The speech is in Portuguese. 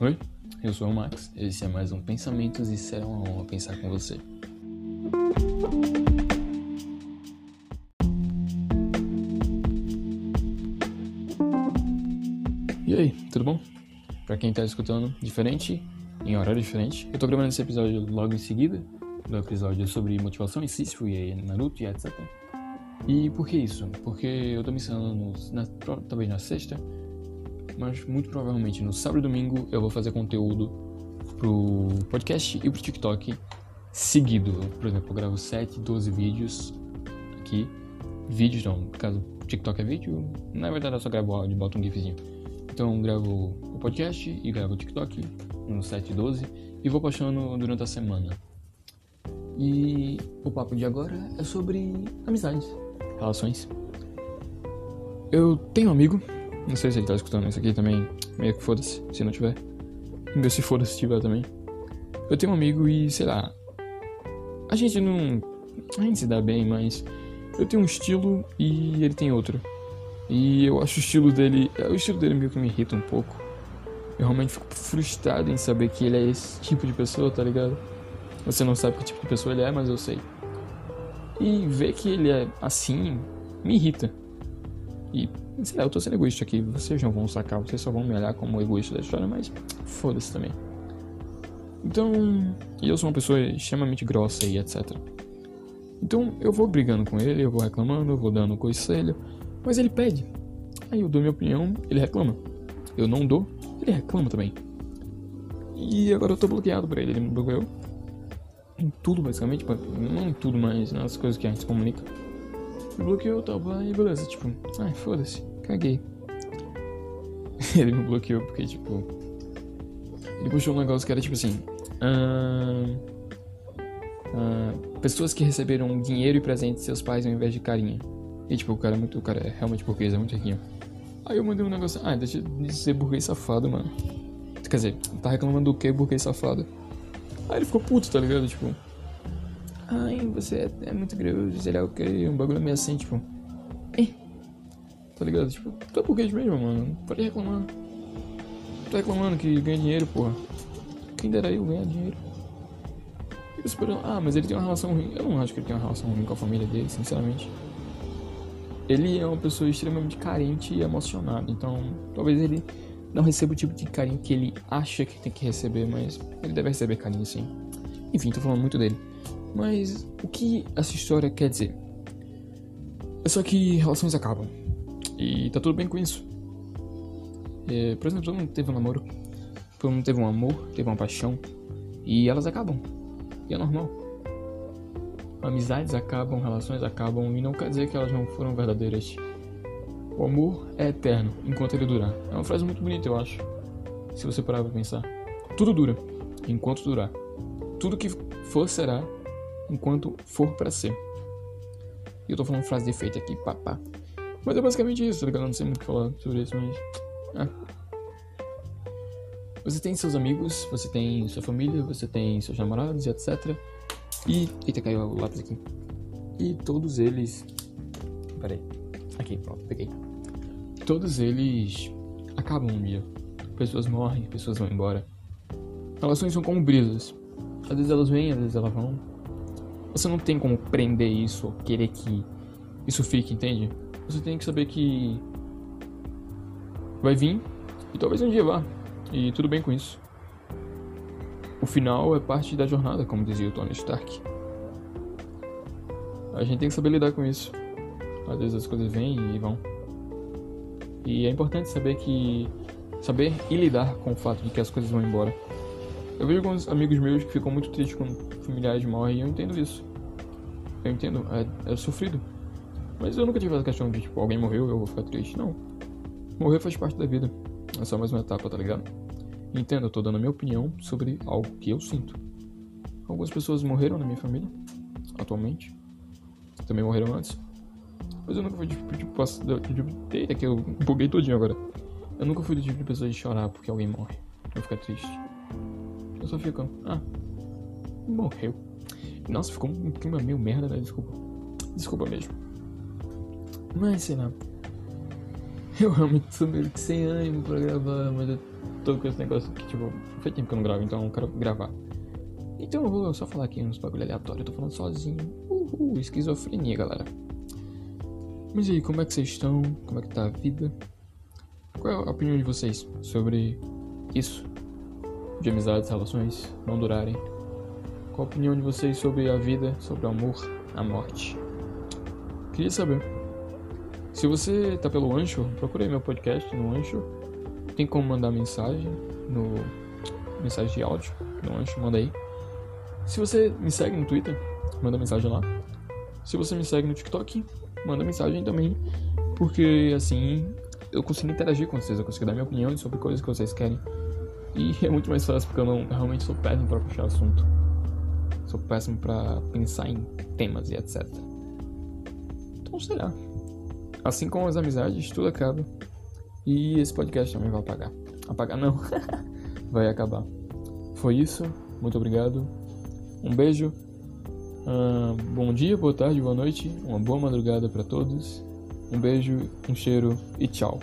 Oi, eu sou o Max, esse é mais um Pensamentos e será uma honra pensar com você. E aí, tudo bom? Pra quem tá escutando diferente, em horário diferente, eu tô gravando esse episódio logo em seguida do episódio sobre motivação e Sísifo e Naruto e etc. E por que isso? Porque eu tô me ensinando na, talvez na sexta mas muito provavelmente no sábado e domingo eu vou fazer conteúdo pro podcast e pro TikTok seguido. Por exemplo, eu gravo 7, 12 vídeos aqui. Vídeos não, caso TikTok é vídeo, na verdade eu só gravo áudio e boto um gifzinho. Então eu gravo o podcast e gravo o TikTok no 7 e 12 e vou postando durante a semana. E o papo de agora é sobre amizades, relações. Eu tenho um amigo não sei se ele tá escutando isso aqui também. Meio que foda-se, se não tiver. Meu se foda se tiver também. Eu tenho um amigo e, sei lá. A gente não. A gente se dá bem, mas. Eu tenho um estilo e ele tem outro. E eu acho o estilo dele. O estilo dele meio que me irrita um pouco. Eu realmente fico frustrado em saber que ele é esse tipo de pessoa, tá ligado? Você não sabe que tipo de pessoa ele é, mas eu sei. E ver que ele é assim me irrita. E, sei lá, eu tô sendo egoísta aqui. Vocês não vão sacar, vocês só vão me olhar como egoísta da história, mas foda-se também. Então, eu sou uma pessoa extremamente grossa e etc. Então, eu vou brigando com ele, eu vou reclamando, eu vou dando conselho, mas ele pede. Aí eu dou minha opinião, ele reclama. Eu não dou, ele reclama também. E agora eu tô bloqueado por ele, ele me bloqueou. Em tudo, basicamente. Não em tudo, mas nas coisas que a gente comunica. Me bloqueou, tal, tá, e beleza, tipo, ai, foda-se, caguei. ele me bloqueou porque, tipo, ele puxou um negócio que era tipo assim: uh, uh, pessoas que receberam dinheiro e presente de seus pais ao invés de carinha. E, tipo, o cara é muito, o cara é realmente burguês, é muito riquinho. Aí eu mandei um negócio, ah, deixa de ser burguês safado, mano. Quer dizer, tá reclamando do que burguês safado? Aí ele ficou puto, tá ligado? Tipo, Ai, você é, é muito grosso, sei lá o que, um bagulho meio assim, tipo. Tá ligado? Tipo, tu é burguês mesmo, mano. Pode reclamar. Tá reclamando que ganha dinheiro, porra. Quem dera eu ganhar dinheiro. E você pode ah, mas ele tem uma relação ruim. Eu não acho que ele tem uma relação ruim com a família dele, sinceramente. Ele é uma pessoa extremamente carente e emocionada, então talvez ele não receba o tipo de carinho que ele acha que tem que receber, mas ele deve receber carinho sim. Enfim, tô falando muito dele. Mas o que essa história quer dizer? É só que relações acabam. E tá tudo bem com isso. É, por exemplo, todo mundo teve um namoro. Todo mundo teve um amor, teve uma paixão. E elas acabam. E é normal. Amizades acabam, relações acabam. E não quer dizer que elas não foram verdadeiras. O amor é eterno enquanto ele durar. É uma frase muito bonita, eu acho. Se você parar pra pensar. Tudo dura enquanto durar. Tudo que for será enquanto for para ser. E eu tô falando frase de efeito aqui, papá. Mas é basicamente isso, tá ligado? não sei muito falar sobre isso, mas. Ah. Você tem seus amigos, você tem sua família, você tem seus namorados etc. E. Eita, caiu o lápis aqui. E todos eles. Peraí. Aqui, pronto, peguei. Todos eles acabam um dia. Pessoas morrem, pessoas vão embora. Relações são como brisas. Às vezes elas vêm, às vezes elas vão. Você não tem como prender isso, querer que isso fique, entende? Você tem que saber que vai vir e talvez um dia vá. E tudo bem com isso. O final é parte da jornada, como dizia o Tony Stark. A gente tem que saber lidar com isso. Às vezes as coisas vêm e vão. E é importante saber que saber e lidar com o fato de que as coisas vão embora. Eu vejo alguns amigos meus que ficam muito tristes quando familiares morrem e eu entendo isso. Eu entendo, é, é sofrido. Mas eu nunca tive essa questão de, tipo, alguém morreu, eu vou ficar triste. Não. Morrer faz parte da vida. É só mais uma etapa, tá ligado? Entendo, eu tô dando a minha opinião sobre algo que eu sinto. Algumas pessoas morreram na minha família, atualmente. Também morreram antes. Mas eu nunca fui tipo, tipo, tipo eita que eu buguei todinho agora. Eu nunca fui do tipo de pessoa de chorar porque alguém morre. Eu ficar triste. Eu só fico, ah, morreu. Nossa, ficou um clima meio merda, né? Desculpa. Desculpa mesmo. Mas sei lá. Eu realmente sou meio que sem ânimo pra gravar, mas eu tô com esse negócio que, tipo, faz tempo que eu não gravo, então eu quero gravar. Então eu vou só falar aqui uns bagulho aleatório, eu tô falando sozinho. Uhul, esquizofrenia, galera. Mas e aí, como é que vocês estão? Como é que tá a vida? Qual é a opinião de vocês sobre isso? De amizades, relações não durarem? Qual a opinião de vocês sobre a vida, sobre o amor, a morte? Queria saber. Se você tá pelo Ancho, procure meu podcast no Ancho. Tem como mandar mensagem no mensagem de áudio no Ancho, manda aí. Se você me segue no Twitter, manda mensagem lá. Se você me segue no TikTok, manda mensagem também, porque assim eu consigo interagir com vocês, eu consigo dar minha opinião sobre coisas que vocês querem. E é muito mais fácil porque eu não realmente sou péssimo para puxar assunto. Sou péssimo para pensar em temas e etc. Então, sei lá. Assim como as amizades, tudo acaba. E esse podcast também vai apagar. Apagar não. vai acabar. Foi isso. Muito obrigado. Um beijo. Uh, bom dia, boa tarde, boa noite. Uma boa madrugada para todos. Um beijo, um cheiro e tchau.